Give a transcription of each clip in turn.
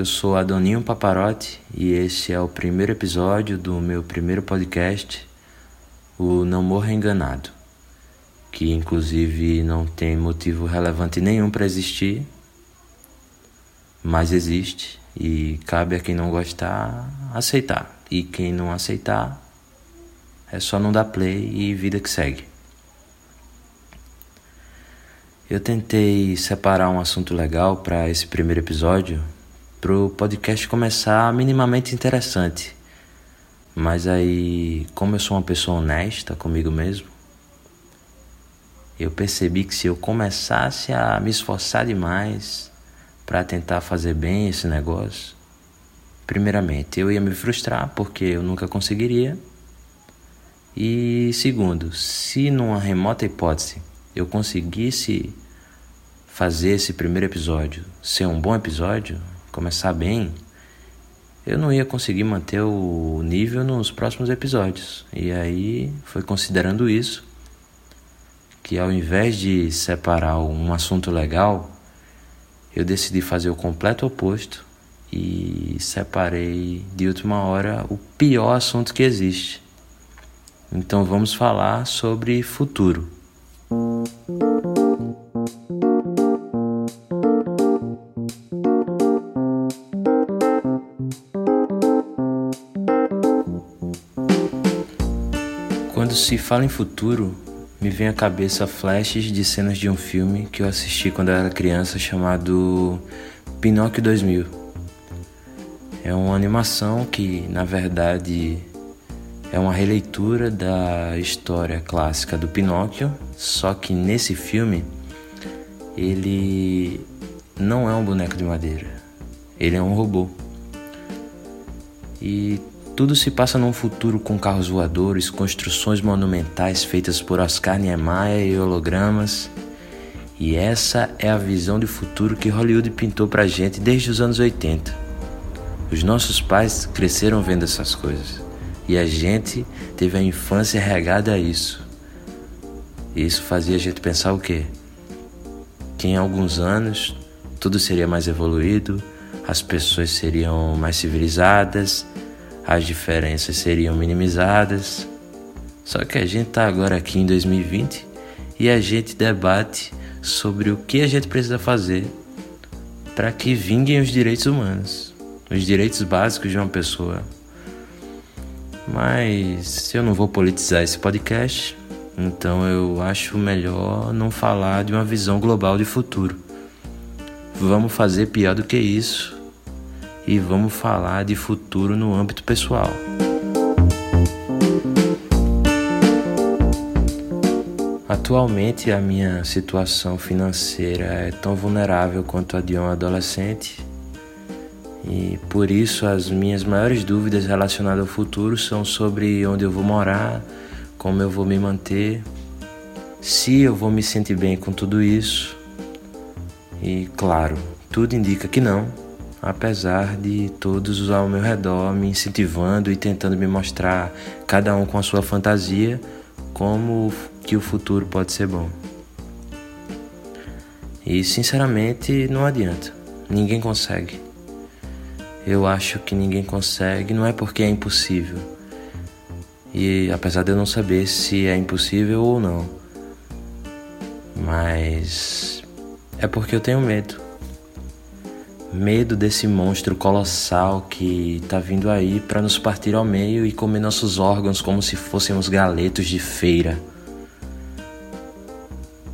eu sou Adoninho Paparotti e esse é o primeiro episódio do meu primeiro podcast, o Não Morra Enganado, que inclusive não tem motivo relevante nenhum para existir, mas existe e cabe a quem não gostar aceitar, e quem não aceitar é só não dar play e vida que segue. Eu tentei separar um assunto legal para esse primeiro episódio, para o podcast começar minimamente interessante. Mas aí, como eu sou uma pessoa honesta comigo mesmo, eu percebi que se eu começasse a me esforçar demais para tentar fazer bem esse negócio, primeiramente eu ia me frustrar porque eu nunca conseguiria. E segundo, se numa remota hipótese eu conseguisse fazer esse primeiro episódio ser um bom episódio, começar bem, eu não ia conseguir manter o nível nos próximos episódios. E aí foi considerando isso que ao invés de separar um assunto legal, eu decidi fazer o completo oposto e separei de última hora o pior assunto que existe. Então vamos falar sobre futuro. Quando se fala em futuro, me vem à cabeça flashes de cenas de um filme que eu assisti quando eu era criança chamado Pinóquio 2000. É uma animação que, na verdade, é uma releitura da história clássica do Pinóquio, só que nesse filme ele não é um boneco de madeira, ele é um robô. E tudo se passa num futuro com carros voadores, construções monumentais feitas por Oscar Niemeyer e hologramas. E essa é a visão de futuro que Hollywood pintou pra gente desde os anos 80. Os nossos pais cresceram vendo essas coisas. E a gente teve a infância regada a isso. E isso fazia a gente pensar o quê? Que em alguns anos tudo seria mais evoluído, as pessoas seriam mais civilizadas, as diferenças seriam minimizadas. Só que a gente está agora aqui em 2020 e a gente debate sobre o que a gente precisa fazer para que vinguem os direitos humanos, os direitos básicos de uma pessoa. Mas eu não vou politizar esse podcast, então eu acho melhor não falar de uma visão global de futuro. Vamos fazer pior do que isso e vamos falar de futuro no âmbito pessoal. Atualmente a minha situação financeira é tão vulnerável quanto a de um adolescente e por isso as minhas maiores dúvidas relacionadas ao futuro são sobre onde eu vou morar, como eu vou me manter, se eu vou me sentir bem com tudo isso. E claro, tudo indica que não, apesar de todos ao meu redor me incentivando e tentando me mostrar, cada um com a sua fantasia, como que o futuro pode ser bom. E sinceramente não adianta, ninguém consegue. Eu acho que ninguém consegue, não é porque é impossível. E apesar de eu não saber se é impossível ou não, mas é porque eu tenho medo. Medo desse monstro colossal que tá vindo aí para nos partir ao meio e comer nossos órgãos como se fôssemos galetos de feira.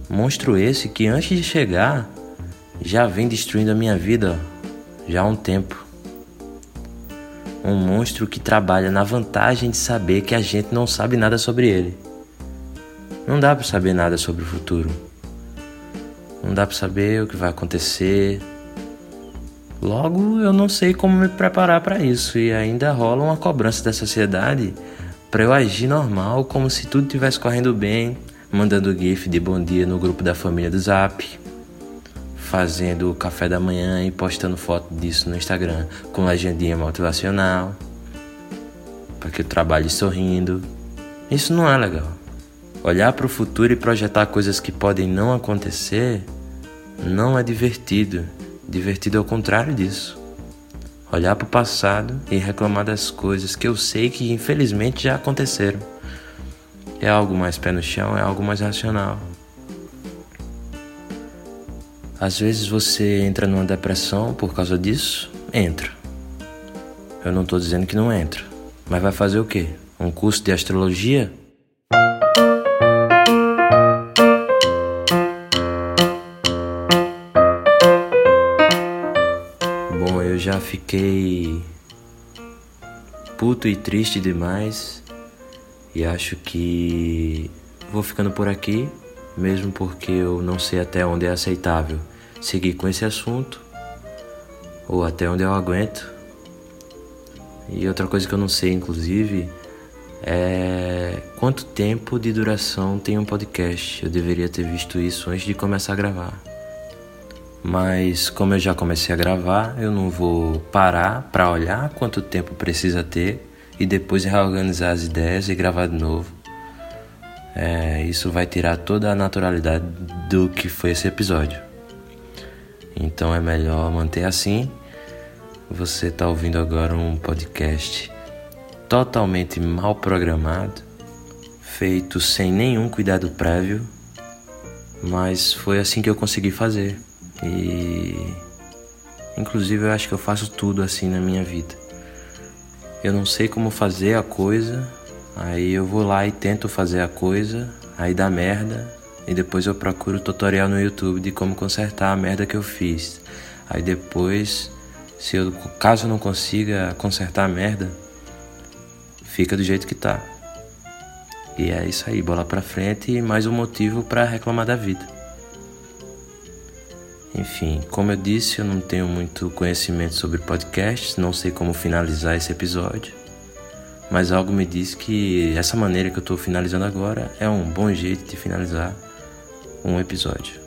Monstro esse que antes de chegar já vem destruindo a minha vida já há um tempo um monstro que trabalha na vantagem de saber que a gente não sabe nada sobre ele. Não dá para saber nada sobre o futuro. Não dá para saber o que vai acontecer. Logo, eu não sei como me preparar para isso e ainda rola uma cobrança da sociedade para eu agir normal, como se tudo estivesse correndo bem, mandando gif de bom dia no grupo da família do Zap fazendo o café da manhã e postando foto disso no Instagram com legendinha motivacional, para que eu trabalhe sorrindo. Isso não é legal. Olhar para o futuro e projetar coisas que podem não acontecer não é divertido. Divertido é o contrário disso. olhar para o passado e reclamar das coisas que eu sei que infelizmente já aconteceram. É algo mais pé no chão, é algo mais racional. Às vezes você entra numa depressão por causa disso? Entra. Eu não estou dizendo que não entra. Mas vai fazer o quê? Um curso de astrologia? Já fiquei puto e triste demais e acho que vou ficando por aqui, mesmo porque eu não sei até onde é aceitável seguir com esse assunto ou até onde eu aguento. E outra coisa que eu não sei, inclusive, é quanto tempo de duração tem um podcast. Eu deveria ter visto isso antes de começar a gravar. Mas como eu já comecei a gravar, eu não vou parar para olhar quanto tempo precisa ter e depois reorganizar as ideias e gravar de novo. É, isso vai tirar toda a naturalidade do que foi esse episódio. Então é melhor manter assim. Você está ouvindo agora um podcast totalmente mal programado, feito sem nenhum cuidado prévio, mas foi assim que eu consegui fazer. E inclusive eu acho que eu faço tudo assim na minha vida. Eu não sei como fazer a coisa, aí eu vou lá e tento fazer a coisa, aí dá merda, e depois eu procuro tutorial no YouTube de como consertar a merda que eu fiz. Aí depois, se eu caso eu não consiga consertar a merda, fica do jeito que tá. E é isso aí, bola pra frente e mais um motivo para reclamar da vida. Enfim, como eu disse, eu não tenho muito conhecimento sobre podcasts, não sei como finalizar esse episódio, mas algo me diz que essa maneira que eu estou finalizando agora é um bom jeito de finalizar um episódio.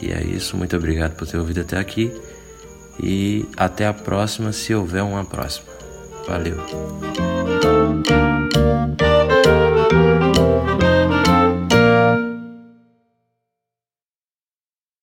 E é isso, muito obrigado por ter ouvido até aqui e até a próxima, se houver uma próxima. Valeu!